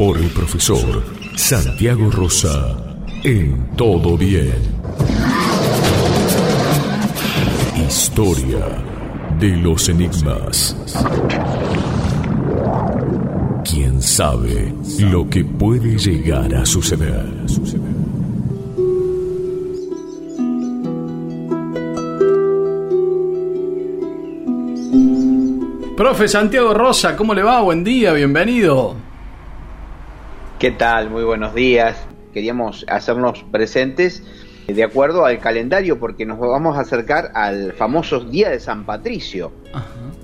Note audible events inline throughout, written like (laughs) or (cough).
Por el profesor Santiago Rosa en Todo Bien. Historia de los Enigmas. ¿Quién sabe lo que puede llegar a suceder? Profe Santiago Rosa, ¿cómo le va? Buen día, bienvenido. ¿Qué tal? Muy buenos días. Queríamos hacernos presentes de acuerdo al calendario porque nos vamos a acercar al famoso Día de San Patricio,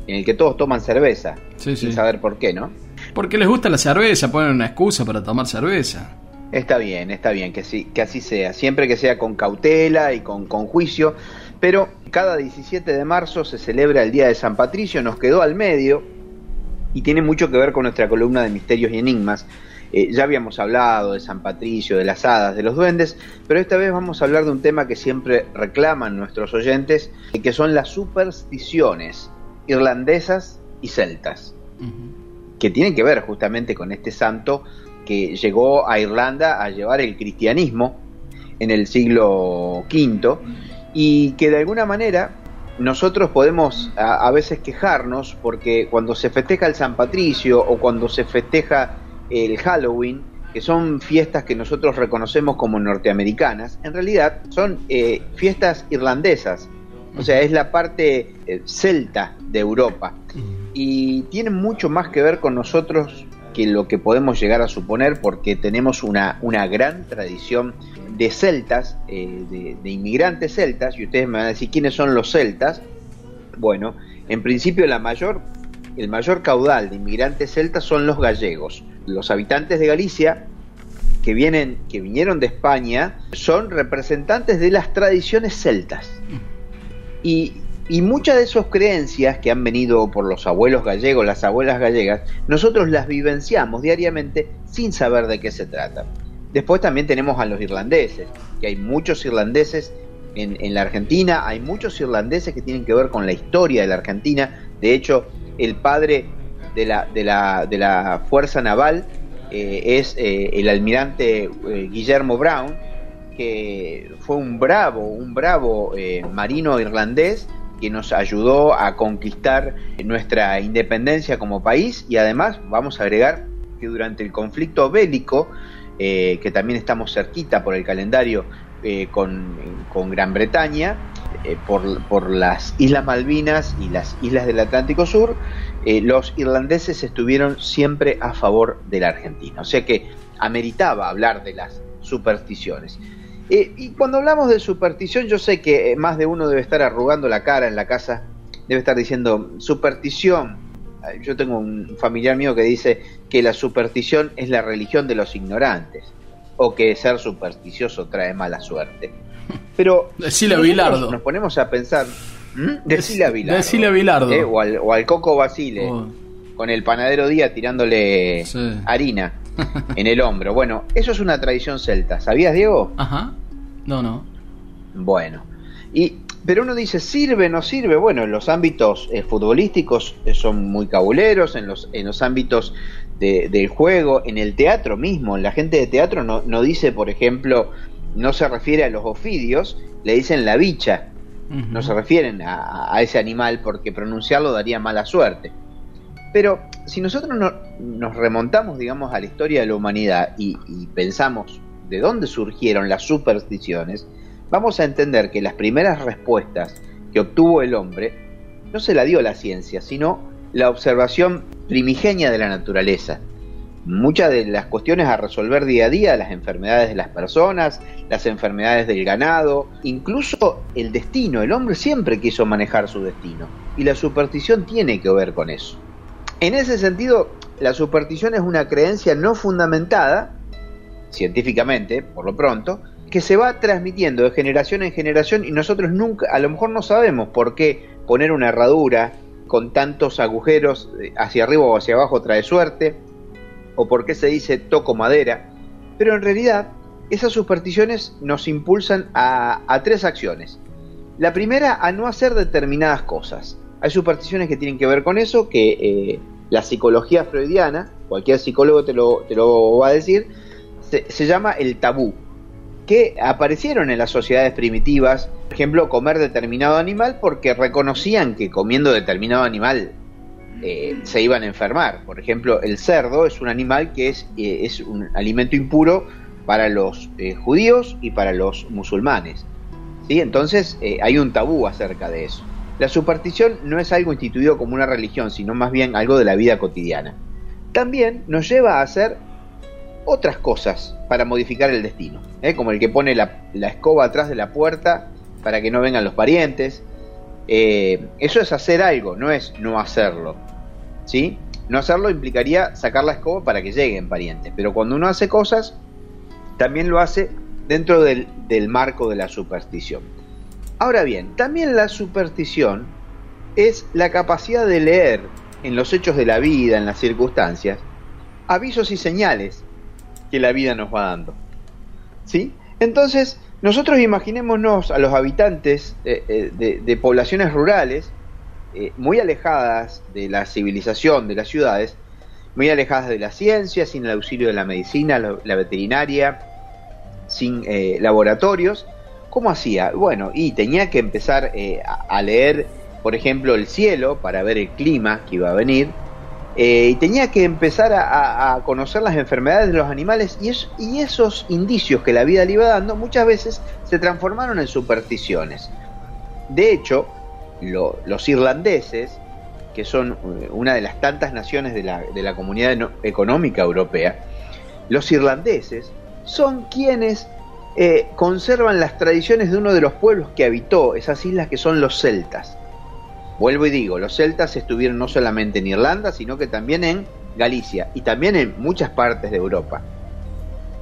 en el que todos toman cerveza, Sí, sin sí. saber por qué, ¿no? Porque les gusta la cerveza, ponen una excusa para tomar cerveza. Está bien, está bien, que, sí, que así sea, siempre que sea con cautela y con, con juicio, pero cada 17 de marzo se celebra el Día de San Patricio, nos quedó al medio y tiene mucho que ver con nuestra columna de misterios y enigmas. Eh, ya habíamos hablado de San Patricio, de las hadas, de los duendes, pero esta vez vamos a hablar de un tema que siempre reclaman nuestros oyentes, que son las supersticiones irlandesas y celtas que tienen que ver justamente con este santo que llegó a Irlanda a llevar el cristianismo en el siglo V y que de alguna manera nosotros podemos a, a veces quejarnos porque cuando se festeja el San Patricio o cuando se festeja el Halloween, que son fiestas que nosotros reconocemos como norteamericanas, en realidad son eh, fiestas irlandesas, o sea, es la parte eh, celta de Europa y tienen mucho más que ver con nosotros que lo que podemos llegar a suponer porque tenemos una, una gran tradición de celtas, eh, de, de inmigrantes celtas, y ustedes me van a decir quiénes son los celtas. Bueno, en principio la mayor, el mayor caudal de inmigrantes celtas son los gallegos. Los habitantes de Galicia que vienen, que vinieron de España, son representantes de las tradiciones celtas. Y, muchas de sus creencias que han venido por los abuelos gallegos, las abuelas gallegas, nosotros las vivenciamos diariamente sin saber de qué se trata. Después también tenemos a los irlandeses, que hay muchos irlandeses en, en la Argentina, hay muchos irlandeses que tienen que ver con la historia de la Argentina. De hecho, el padre de la, de la, de la Fuerza Naval eh, es eh, el almirante eh, Guillermo Brown, que fue un bravo, un bravo marino irlandés que nos ayudó a conquistar nuestra independencia como país. Y además vamos a agregar que durante el conflicto bélico, que también estamos cerquita por el calendario con, con, Gran Bretaña, eh, por, las Islas Malvinas y las Islas del Atlántico Sur, eh, los irlandeses estuvieron siempre a favor de la Argentina. O sea que ameritaba hablar de las supersticiones. Eh, y cuando hablamos de superstición, yo sé que eh, más de uno debe estar arrugando la cara en la casa, debe estar diciendo, superstición. Yo tengo un familiar mío que dice que la superstición es la religión de los ignorantes, o que ser supersticioso trae mala suerte. Pero Decile a Bilardo. nos ponemos a pensar, ¿Mm? decile a Bilardo, Decile a Bilardo. ¿eh? o, al, o, al, Coco Basile, Oh. con el panadero día tirándole Sí. harina (laughs) en el hombro. Bueno, eso es una tradición celta. ¿Sabías, Diego? Ajá. No, no. Bueno. Y, pero uno dice, ¿sirve, no sirve? Bueno, en los ámbitos eh, futbolísticos eh, son muy cabuleros, en los, en los ámbitos de- del juego, en el teatro mismo. La gente de teatro no, no dice, por ejemplo, no se refiere a los ofidios, le dicen la bicha. No se refieren a, a ese animal porque pronunciarlo daría mala suerte. Pero si nosotros no- nos remontamos, digamos, a la historia de la humanidad y, y pensamos de dónde surgieron las supersticiones, vamos a entender que las primeras respuestas que obtuvo el hombre no se la dio la ciencia, sino la observación primigenia de la naturaleza. Muchas de las cuestiones a resolver día a día, las enfermedades de las personas, las enfermedades del ganado, incluso el destino. El hombre siempre quiso manejar su destino y la superstición tiene que ver con eso. En ese sentido, la superstición es una creencia no fundamentada, científicamente, por lo pronto, que se va transmitiendo de generación en generación y nosotros nunca, a lo mejor no sabemos por qué poner una herradura con tantos agujeros eh, hacia arriba o hacia abajo trae suerte, o por qué se dice toco madera, pero en realidad esas supersticiones nos impulsan a, tres acciones. La primera, a no hacer determinadas cosas. Hay supersticiones que tienen que ver con eso, que eh, la psicología freudiana, cualquier psicólogo te lo, te lo va a decir, se, llama el tabú, que aparecieron en las sociedades primitivas, por ejemplo, comer determinado animal porque reconocían que comiendo determinado animal eh, se iban a enfermar. Por ejemplo, el cerdo es un animal que es, eh, es un alimento impuro para los eh, judíos y para los musulmanes. ¿sí? Entonces hay un tabú acerca de eso. La superstición no es algo instituido como una religión, sino más bien algo de la vida cotidiana. También nos lleva a hacer otras cosas para modificar el destino, como el que pone la, escoba atrás de la puerta para que no vengan los parientes. eso es hacer algo, no es no hacerlo. ¿sí? No hacerlo implicaría sacar la escoba para que lleguen parientes, pero cuando uno hace cosas, también lo hace dentro del, marco de la superstición. Ahora bien, también la superstición es la capacidad de leer en los hechos de la vida, en las circunstancias, avisos y señales que la vida nos va dando. ¿Sí? Entonces, nosotros imaginémonos a los habitantes eh, eh, de poblaciones rurales eh, muy alejadas de la civilización, de las ciudades, muy alejadas de la ciencia, sin el auxilio de la medicina, la, veterinaria, sin laboratorios. ¿Cómo hacía? Bueno, y tenía que empezar a, leer, por ejemplo, el cielo para ver el clima que iba a venir, y tenía que empezar a, conocer las enfermedades de los animales y, esos indicios que la vida le iba dando muchas veces se transformaron en supersticiones. De hecho, los irlandeses, que son eh, una de las tantas naciones de la, de la comunidad económica europea, los irlandeses son quienes eh, conservan las tradiciones de uno de los pueblos que habitó esas islas que son los celtas. Vuelvo y digo, los celtas estuvieron no solamente en Irlanda, sino que también en Galicia y también en muchas partes de Europa.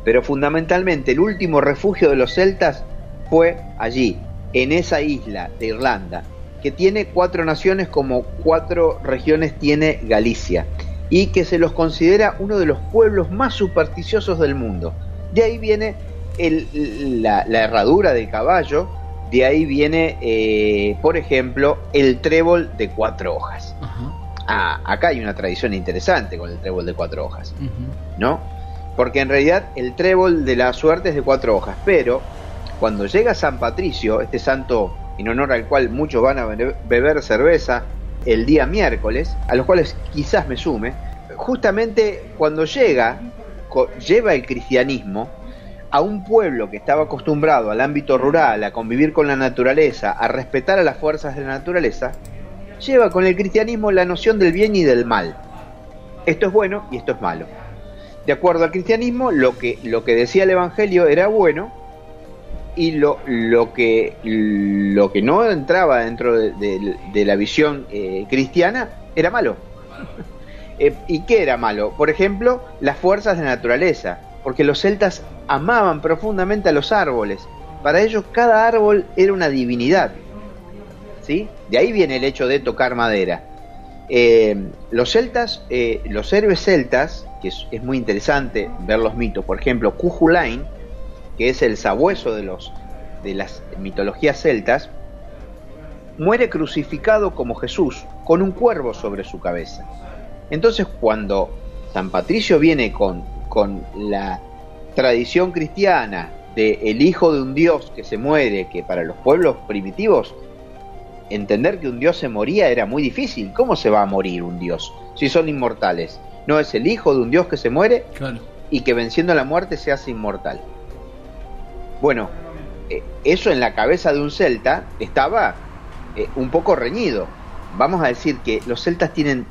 Pero fundamentalmente el último refugio de los celtas fue allí, en esa isla de Irlanda, que tiene cuatro naciones como cuatro regiones tiene Galicia y que se los considera uno de los pueblos más supersticiosos del mundo. De ahí viene la, herradura del caballo, de ahí viene, eh, por ejemplo, el trébol de cuatro hojas. Ah, acá hay una tradición interesante con el trébol de cuatro hojas, ¿no? Porque en realidad el trébol de la suerte es de cuatro hojas, pero cuando llega San Patricio, este santo en honor al cual muchos van a beber cerveza el día miércoles, a los cuales quizás me sume, justamente cuando llega, lleva el cristianismo a un pueblo que estaba acostumbrado al ámbito rural, a convivir con la naturaleza, a respetar a las fuerzas de la naturaleza, lleva con el cristianismo la noción del bien y del mal. Esto es bueno y esto es malo. De acuerdo al cristianismo, lo que, lo que decía el Evangelio era bueno y lo, lo, que, lo que no entraba dentro de, la visión eh, cristiana era malo. (laughs) Eh, ¿Y qué era malo? Por ejemplo, las fuerzas de naturaleza, porque los celtas amaban profundamente a los árboles. Para ellos cada árbol era una divinidad. ¿sí? De ahí viene el hecho de tocar madera. Eh, los celtas, los héroes celtas, que es, es, muy interesante ver los mitos, por ejemplo, Cujulain, que es el sabueso de, los, de las mitologías celtas, muere crucificado como Jesús, con un cuervo sobre su cabeza. Entonces cuando San Patricio viene con, con la tradición cristiana de el hijo de un dios que se muere, que para los pueblos primitivos entender que un dios se moría era muy difícil. ¿Cómo se va a morir un dios si son inmortales? No es el hijo de un dios que se muere y que venciendo la muerte se hace inmortal. Bueno, eh, eso en la cabeza de un celta estaba eh, un poco reñido. Vamos a decir que los celtas tienen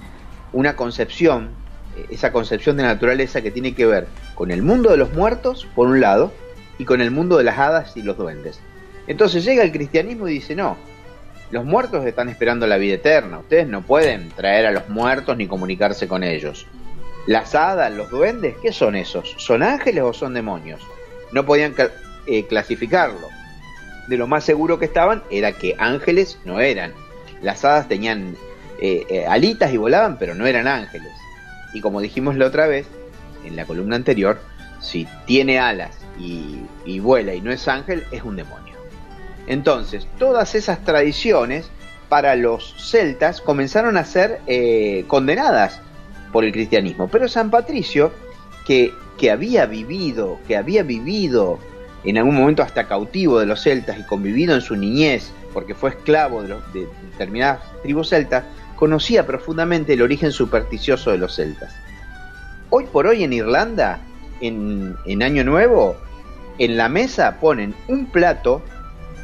una concepción, esa concepción de naturaleza que tiene que ver con el mundo de los muertos, por un lado, y con el mundo de las hadas y los duendes. Entonces llega el cristianismo y dice, no, los muertos están esperando la vida eterna, ustedes no pueden traer a los muertos ni comunicarse con ellos. Las hadas, los duendes, ¿qué son esos? ¿Son ángeles o son demonios? No podían eh, clasificarlo. De lo más seguro que estaban era que ángeles no eran. Las hadas tenían eh, eh, alitas y volaban, pero no eran ángeles. Y como dijimos la otra vez, en la columna anterior, si tiene alas y, vuela y no es ángel, es un demonio. Entonces, todas esas tradiciones para los celtas comenzaron a ser condenadas por el cristianismo. Pero San Patricio, que, que había vivido, que había vivido en algún momento hasta cautivo de los celtas y convivido en su niñez, porque fue esclavo de, de determinadas tribus celtas, conocía profundamente el origen supersticioso de los celtas. Hoy por hoy en Irlanda, en, Año Nuevo, en la mesa ponen un plato,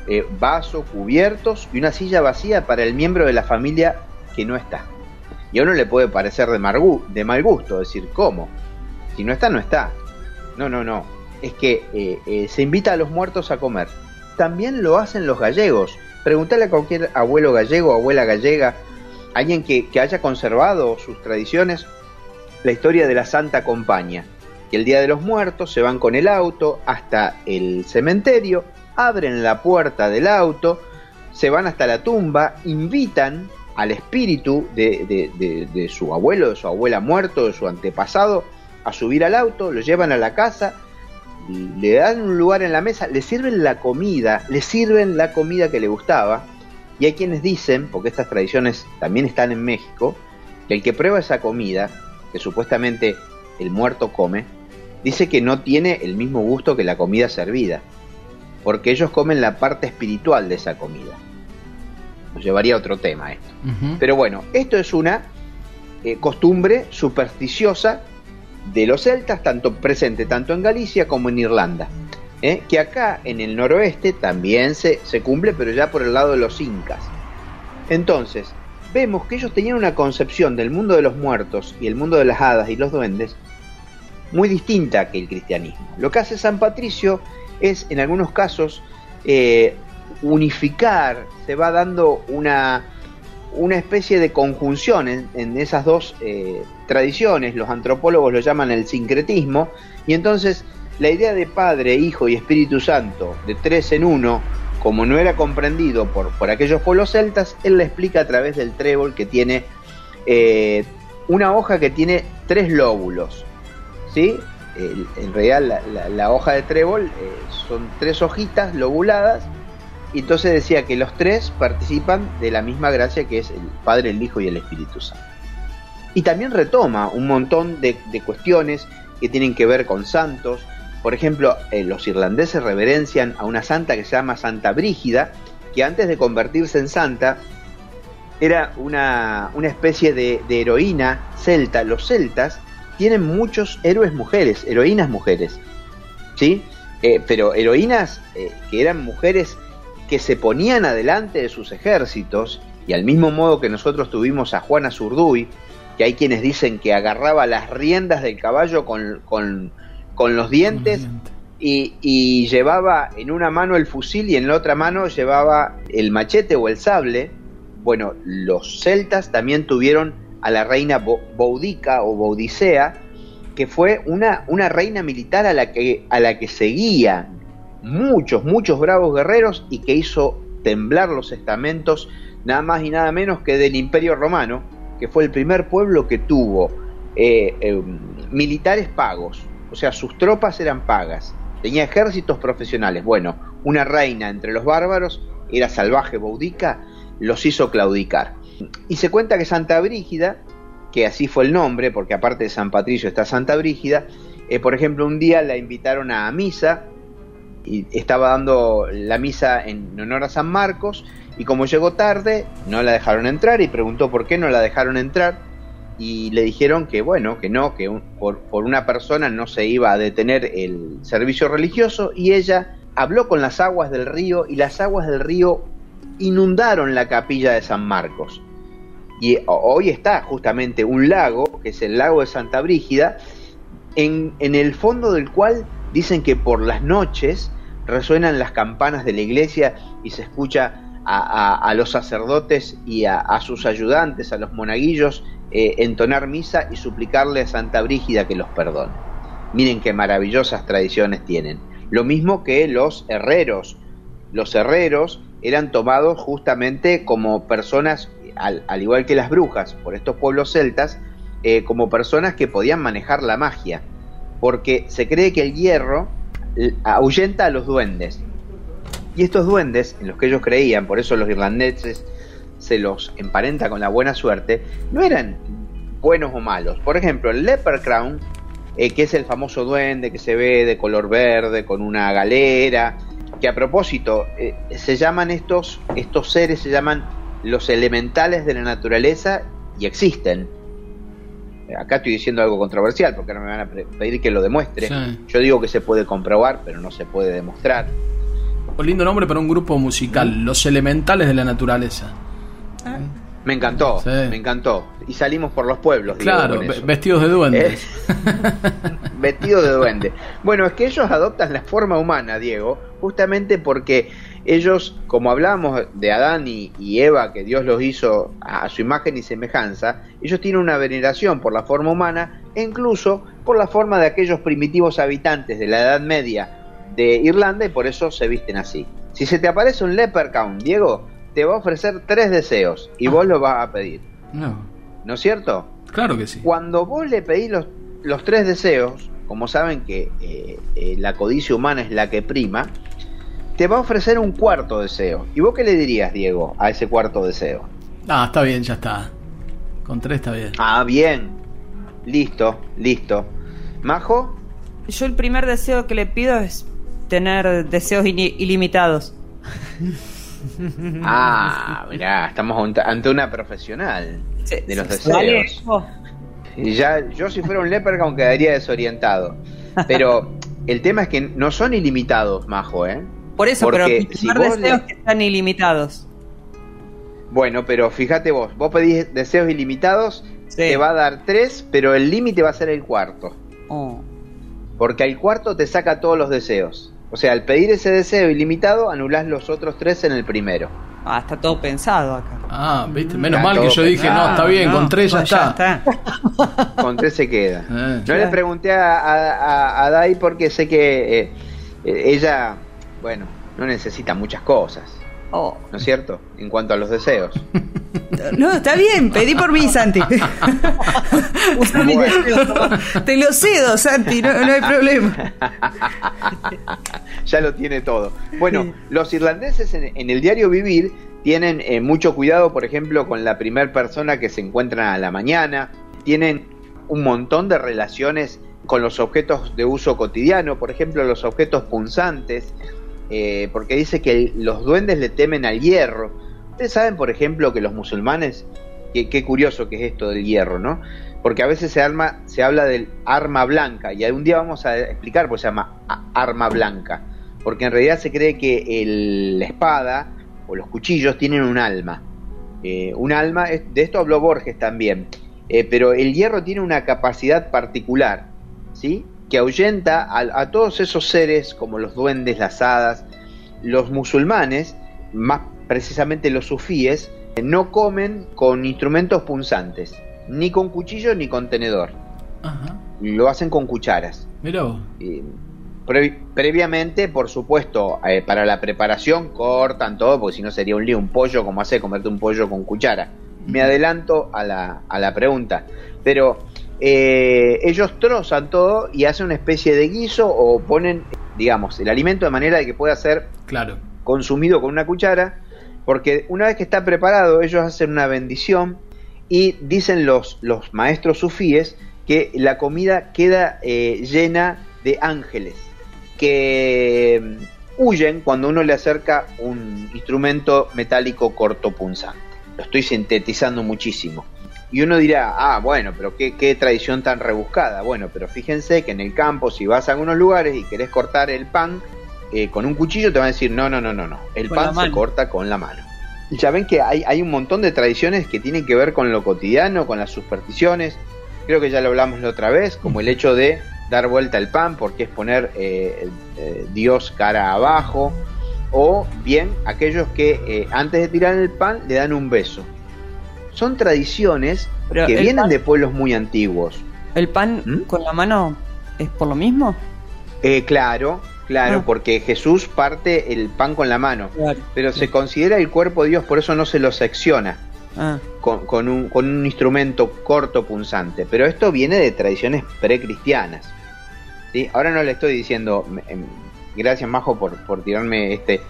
eh, vaso, cubiertos y una silla vacía para el miembro de la familia que no está. Y a uno le puede parecer de, de mal gusto decir, ¿cómo? Si no está, no está. No, no, no. Es que eh, eh, se invita a los muertos a comer. También lo hacen los gallegos. Pregúntale a cualquier abuelo gallego, abuela gallega, alguien que, haya conservado sus tradiciones, la historia de la Santa Compañía. Que el Día de los Muertos se van con el auto hasta el cementerio, abren la puerta del auto, se van hasta la tumba, invitan al espíritu de, su abuelo, de su abuela muerto, de su antepasado, a subir al auto, lo llevan a la casa, le dan un lugar en la mesa, le sirven la comida, le sirven la comida que le gustaba. Y hay quienes dicen, porque estas tradiciones también están en México, que el que prueba esa comida, que supuestamente el muerto come, dice que no tiene el mismo gusto que la comida servida, porque ellos comen la parte espiritual de esa comida nos llevaría a otro tema esto. Pero bueno, esto es una eh, costumbre supersticiosa de los celtas, tanto presente tanto en Galicia como en Irlanda. ¿Eh? Que acá en el noroeste también se, se cumple, pero ya por el lado de los incas. Entonces, vemos que ellos tenían una concepción del mundo de los muertos y el mundo de las hadas y los duendes muy distinta que el cristianismo. Lo que hace San Patricio es, en algunos casos, eh, unificar, se va dando una, una especie de conjunción en, esas dos eh, tradiciones, los antropólogos lo llaman el sincretismo, y entonces la idea de Padre, Hijo y Espíritu Santo, de tres en uno, como no era comprendido por, por aquellos pueblos celtas, él la explica a través del trébol que tiene eh, una hoja que tiene tres lóbulos, ¿sí? en realidad la, hoja de trébol eh, son tres hojitas lobuladas y entonces decía que los tres participan de la misma gracia que es el Padre, el Hijo y el Espíritu Santo. Y también retoma un montón de, cuestiones que tienen que ver con santos. Por ejemplo, eh, los irlandeses reverencian a una santa que se llama Santa Brígida, que antes de convertirse en santa era una, especie de, heroína celta. Los celtas tienen muchos héroes mujeres, heroínas mujeres, ¿sí? Eh, pero heroínas eh, que eran mujeres que se ponían adelante de sus ejércitos, y al mismo modo que nosotros tuvimos a Juana Zurduy, que hay quienes dicen que agarraba las riendas del caballo con, con, los dientes y, y, llevaba en una mano el fusil y en la otra mano llevaba el machete o el sable. Bueno, los celtas también tuvieron a la reina Boudica o Boudicea, que fue una, una reina militar a la que, a la que seguía muchos, muchos bravos guerreros y que hizo temblar los estamentos nada más y nada menos que del Imperio Romano, que fue el primer pueblo que tuvo eh, eh, militares pagos, o sea, sus tropas eran pagas, tenía ejércitos profesionales. Bueno, una reina entre los bárbaros, era salvaje Boudica, los hizo claudicar. Y se cuenta que Santa Brígida, que así fue el nombre, porque aparte de San Patricio está Santa Brígida, eh, por ejemplo, un día la invitaron a misa y estaba dando la misa en honor a San Marcos y como llegó tarde no la dejaron entrar y preguntó por qué no la dejaron entrar y le dijeron que bueno, que no, que por, por una persona no se iba a detener el servicio religioso y ella habló con las aguas del río y las aguas del río inundaron la capilla de San Marcos. Y hoy está justamente un lago, que es el lago de Santa Brígida, en, en el fondo del cual dicen que por las noches resuenan las campanas de la iglesia y se escucha a, los sacerdotes y a, sus ayudantes, a los monaguillos, eh, entonar misa y suplicarle a Santa Brígida que los perdone. Miren qué maravillosas tradiciones tienen. Lo mismo que los herreros. Los herreros eran tomados justamente como personas, al, igual que las brujas, por estos pueblos celtas, eh, como personas que podían manejar la magia, porque se cree que el hierro ahuyenta a los duendes. Y estos duendes, en los que ellos creían, por eso los irlandeses se los emparenta con la buena suerte, no eran buenos o malos. Por ejemplo, el Leprechaun, eh, que es el famoso duende que se ve de color verde, con una galera, que a propósito, eh, se llaman estos, estos seres, se llaman los elementales de la naturaleza y existen. Acá estoy diciendo algo controversial porque ahora me van a pedir que lo demuestre. Yo digo que se puede comprobar, pero no se puede demostrar. Un lindo nombre para un grupo musical, Los Elementales de la Naturaleza. Ah. Me encantó, me encantó. Y salimos por los pueblos. Claro, vestidos de duende. Eh, (laughs) vestidos de duende. Bueno, es que ellos adoptan la forma humana, Diego, justamente porque ellos, como hablábamos de Adán y, Eva, que Dios los hizo a su imagen y semejanza, ellos tienen una veneración por la forma humana e incluso por la forma de aquellos primitivos habitantes de la Edad Media de Irlanda y por eso se visten así. Si se te aparece un leprechaun, Diego, te va a ofrecer tres deseos y vos lo vas a pedir. No. ¿No es cierto? Claro que sí. Cuando vos le pedís los, los tres deseos, como saben que eh, eh, la codicia humana es la que prima, te va a ofrecer un cuarto deseo. ¿Y vos qué le dirías, Diego, a ese cuarto deseo? Ah, está bien, ya está. Con tres está bien. Ah, bien. Listo, listo. ¿Majo? Yo el primer deseo que le pido es tener deseos ilimitados. (laughs) Ah, mirá, estamos ante una profesional de los deseos. Y ya, yo si fuera un Leprechaun quedaría desorientado. Pero el tema es que no son ilimitados, Majo, ¿eh? Por eso, pero si deseos que están ilimitados. Bueno, pero fíjate vos, vos pedís deseos ilimitados, te va a dar tres, pero el límite va a ser el cuarto. Oh. Porque al cuarto te saca todos los deseos. O sea, al pedir ese deseo ilimitado, anulás los otros tres en el primero. Ah, está todo pensado acá. Ah, viste, menos mal que yo dije, no, está bien, con tres ya, está. (laughs) con tres se queda. Eh. yo le pregunté a, a, Dai porque sé que eh, ella, bueno, no necesita muchas cosas. Oh. ¿No es cierto? En cuanto a los deseos. No, está bien, pedí por mí, Santi. (laughs) Te lo cedo, Santi, no, hay problema. (laughs) ya lo tiene todo. Bueno, los irlandeses en, el diario vivir tienen eh, mucho cuidado, por ejemplo, con la primera persona que se encuentran a la mañana. Tienen un montón de relaciones con los objetos de uso cotidiano, por ejemplo, los objetos punzantes eh, porque dice que los duendes le temen al hierro. Ustedes saben, por ejemplo, que los musulmanes, qué curioso que es esto del hierro, ¿no? Porque a veces se, arma, se habla del arma blanca, y algún día vamos a explicar por qué se llama arma blanca, porque en realidad se cree que la espada o los cuchillos tienen un alma. Eh, un alma, de esto habló Borges también, eh, pero el hierro tiene una capacidad particular, ¿sí? Que ahuyenta a, todos esos seres como los duendes, las hadas. Los musulmanes, más precisamente los sufíes, no comen con instrumentos punzantes, ni con cuchillo ni con tenedor. Lo hacen con cucharas. previamente, por supuesto, eh, para la preparación cortan todo, porque si no sería un lío, un pollo, como hace comerte un pollo con cuchara. Me adelanto a la, a la pregunta. Pero eh, ellos trozan todo y hacen una especie de guiso o ponen, digamos, el alimento de manera de que pueda ser claro. consumido con una cuchara, porque una vez que está preparado, ellos hacen una bendición y dicen los, los maestros sufíes que la comida queda eh, llena de ángeles que mm, huyen cuando uno le acerca un instrumento metálico cortopunzante. Lo estoy sintetizando muchísimo. Y uno dirá, ah, bueno, pero qué, qué, tradición tan rebuscada. Bueno, pero fíjense que en el campo, si vas a algunos lugares y querés cortar el pan eh, con un cuchillo, te van a decir, no, no, no, no, no. El pan se corta con la mano. Y ya ven que hay, hay un montón de tradiciones que tienen que ver con lo cotidiano, con las supersticiones. Creo que ya lo hablamos la otra vez, como el hecho de dar vuelta al pan, porque es poner eh, eh, Dios cara abajo. o bien aquellos que eh, antes de tirar el pan le dan un beso. Son tradiciones Pero que vienen pan- de pueblos muy antiguos. ¿El pan ¿Mm? con la mano es por lo mismo? Eh, claro, claro, Ah. porque Jesús parte el pan con la mano, Claro. pero se considera el cuerpo de Dios, por eso no se lo secciona Ah, con, con un, con un instrumento corto punzante. Pero esto viene de tradiciones precristianas. ¿sí? Ahora no le estoy diciendo, em, gracias Majo por, por tirarme este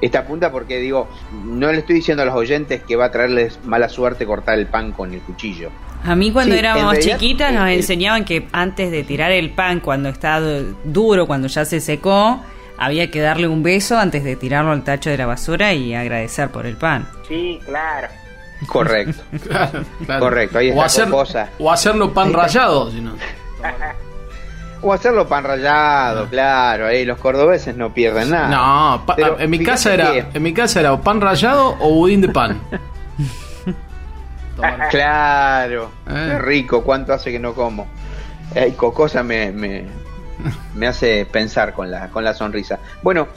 esta punta, porque digo, no le estoy diciendo a los oyentes que va a traerles mala suerte cortar el pan con el cuchillo. A mí cuando Sí, éramos realidad, chiquitas nos eh, eh, enseñaban que antes de tirar el pan, cuando está du- duro, cuando ya se secó, había que darle un beso antes de tirarlo al tacho de la basura y agradecer por el pan. Sí, claro. Correcto. Claro, (laughs) claro. Correcto, ahí o, está hacer, Cocosa. o hacerlo pan rallado, si no. (laughs) O hacerlo pan rallado, claro, ahí los cordobeses no pierden nada. No, pa- Pero en mi casa era, en mi casa era o pan rallado o budín de pan. (laughs) Claro, Eh. qué rico, cuánto hace que no como. Ay, Cocosa me, me, me hace pensar con la, con la sonrisa. Bueno,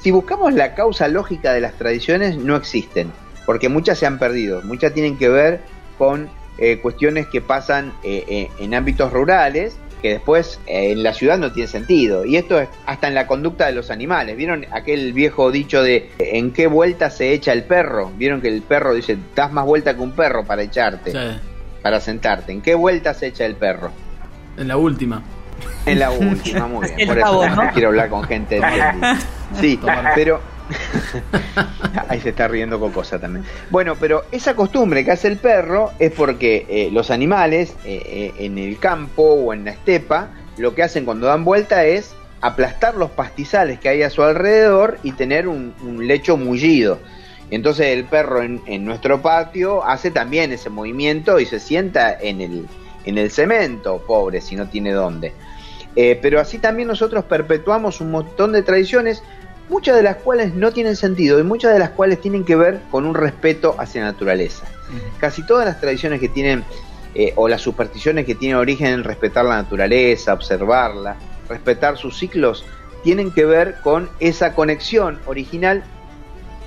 si buscamos la causa lógica de las tradiciones, no existen, porque muchas se han perdido, muchas tienen que ver con eh, cuestiones que pasan eh, eh, en ámbitos rurales, que después eh, en la ciudad no tiene sentido. Y esto es hasta en la conducta de los animales. ¿Vieron aquel viejo dicho de en qué vuelta se echa el perro? ¿Vieron que el perro dice, das más vuelta que un perro para echarte? Sí, para sentarte. ¿En qué vuelta se echa el perro? en la última. En la última, muy bien. (laughs) Por eso no quiero hablar con gente. (laughs) Sí, pero. (laughs) Ahí se está riendo Cocosa también. Bueno, pero esa costumbre que hace el perro es porque eh, los animales eh, eh, en el campo o en la estepa lo que hacen cuando dan vuelta es aplastar los pastizales que hay a su alrededor y tener un, lecho mullido. Entonces el perro en, nuestro patio hace también ese movimiento y se sienta en el, en el cemento, pobre, si no tiene dónde. Pero así también nosotros perpetuamos un montón de tradiciones, muchas de las cuales no tienen sentido y muchas de las cuales tienen que ver con un respeto hacia la naturaleza. Casi todas las tradiciones que tienen, eh, o las supersticiones que tienen origen en respetar la naturaleza, observarla, respetar sus ciclos, tienen que ver con esa conexión original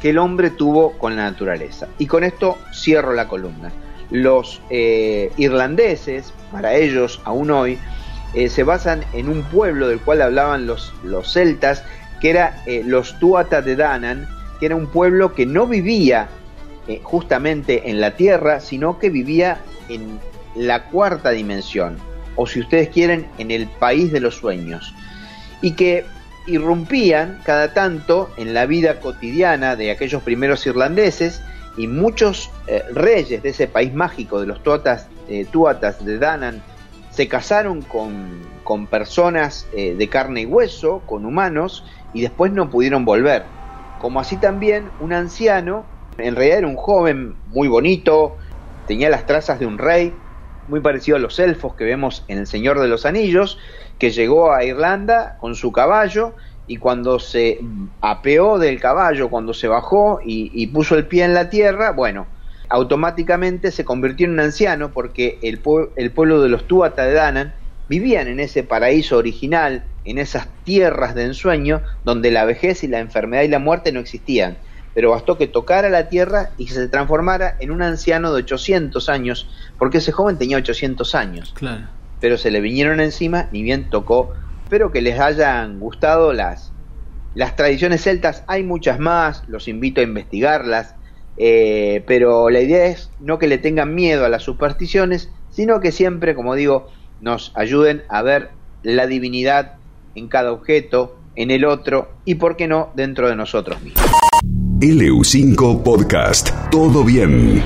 que el hombre tuvo con la naturaleza. Y con esto cierro la columna. Los eh, irlandeses, para ellos aún hoy, eh, se basan en un pueblo del cual hablaban los, los celtas, que era eh, los Tuatha de Danann, que era un pueblo que no vivía eh, justamente en la tierra, sino que vivía en la cuarta dimensión, o si ustedes quieren, en el país de los sueños, y que irrumpían cada tanto en la vida cotidiana de aquellos primeros irlandeses y muchos eh, reyes de ese país mágico de los tuatas, tuatas de Danann se casaron con, con personas de carne y hueso, con humanos, y después no pudieron volver. Como así también un anciano, en realidad era un joven muy bonito, tenía las trazas de un rey, muy parecido a los elfos que vemos en El Señor de los Anillos, que llegó a Irlanda con su caballo y cuando se apeó del caballo, cuando se bajó y, puso el pie en la tierra, bueno, automáticamente se convirtió en un anciano porque el, el pueblo de los Tuatha de Danann vivían en ese paraíso original, en esas tierras de ensueño donde la vejez y la enfermedad y la muerte no existían. Pero bastó que tocara la tierra y se transformara en un anciano de 800 años, porque ese joven tenía 800 años Claro. pero se le vinieron encima, ni bien tocó. Espero que les hayan gustado las, las tradiciones celtas, hay muchas más, los invito a investigarlas, eh, pero la idea es no que le tengan miedo a las supersticiones, sino que siempre, como digo, nos ayuden a ver la divinidad en cada objeto, en el otro y, por qué no, dentro de nosotros mismos. LU5 Podcast. Todo bien.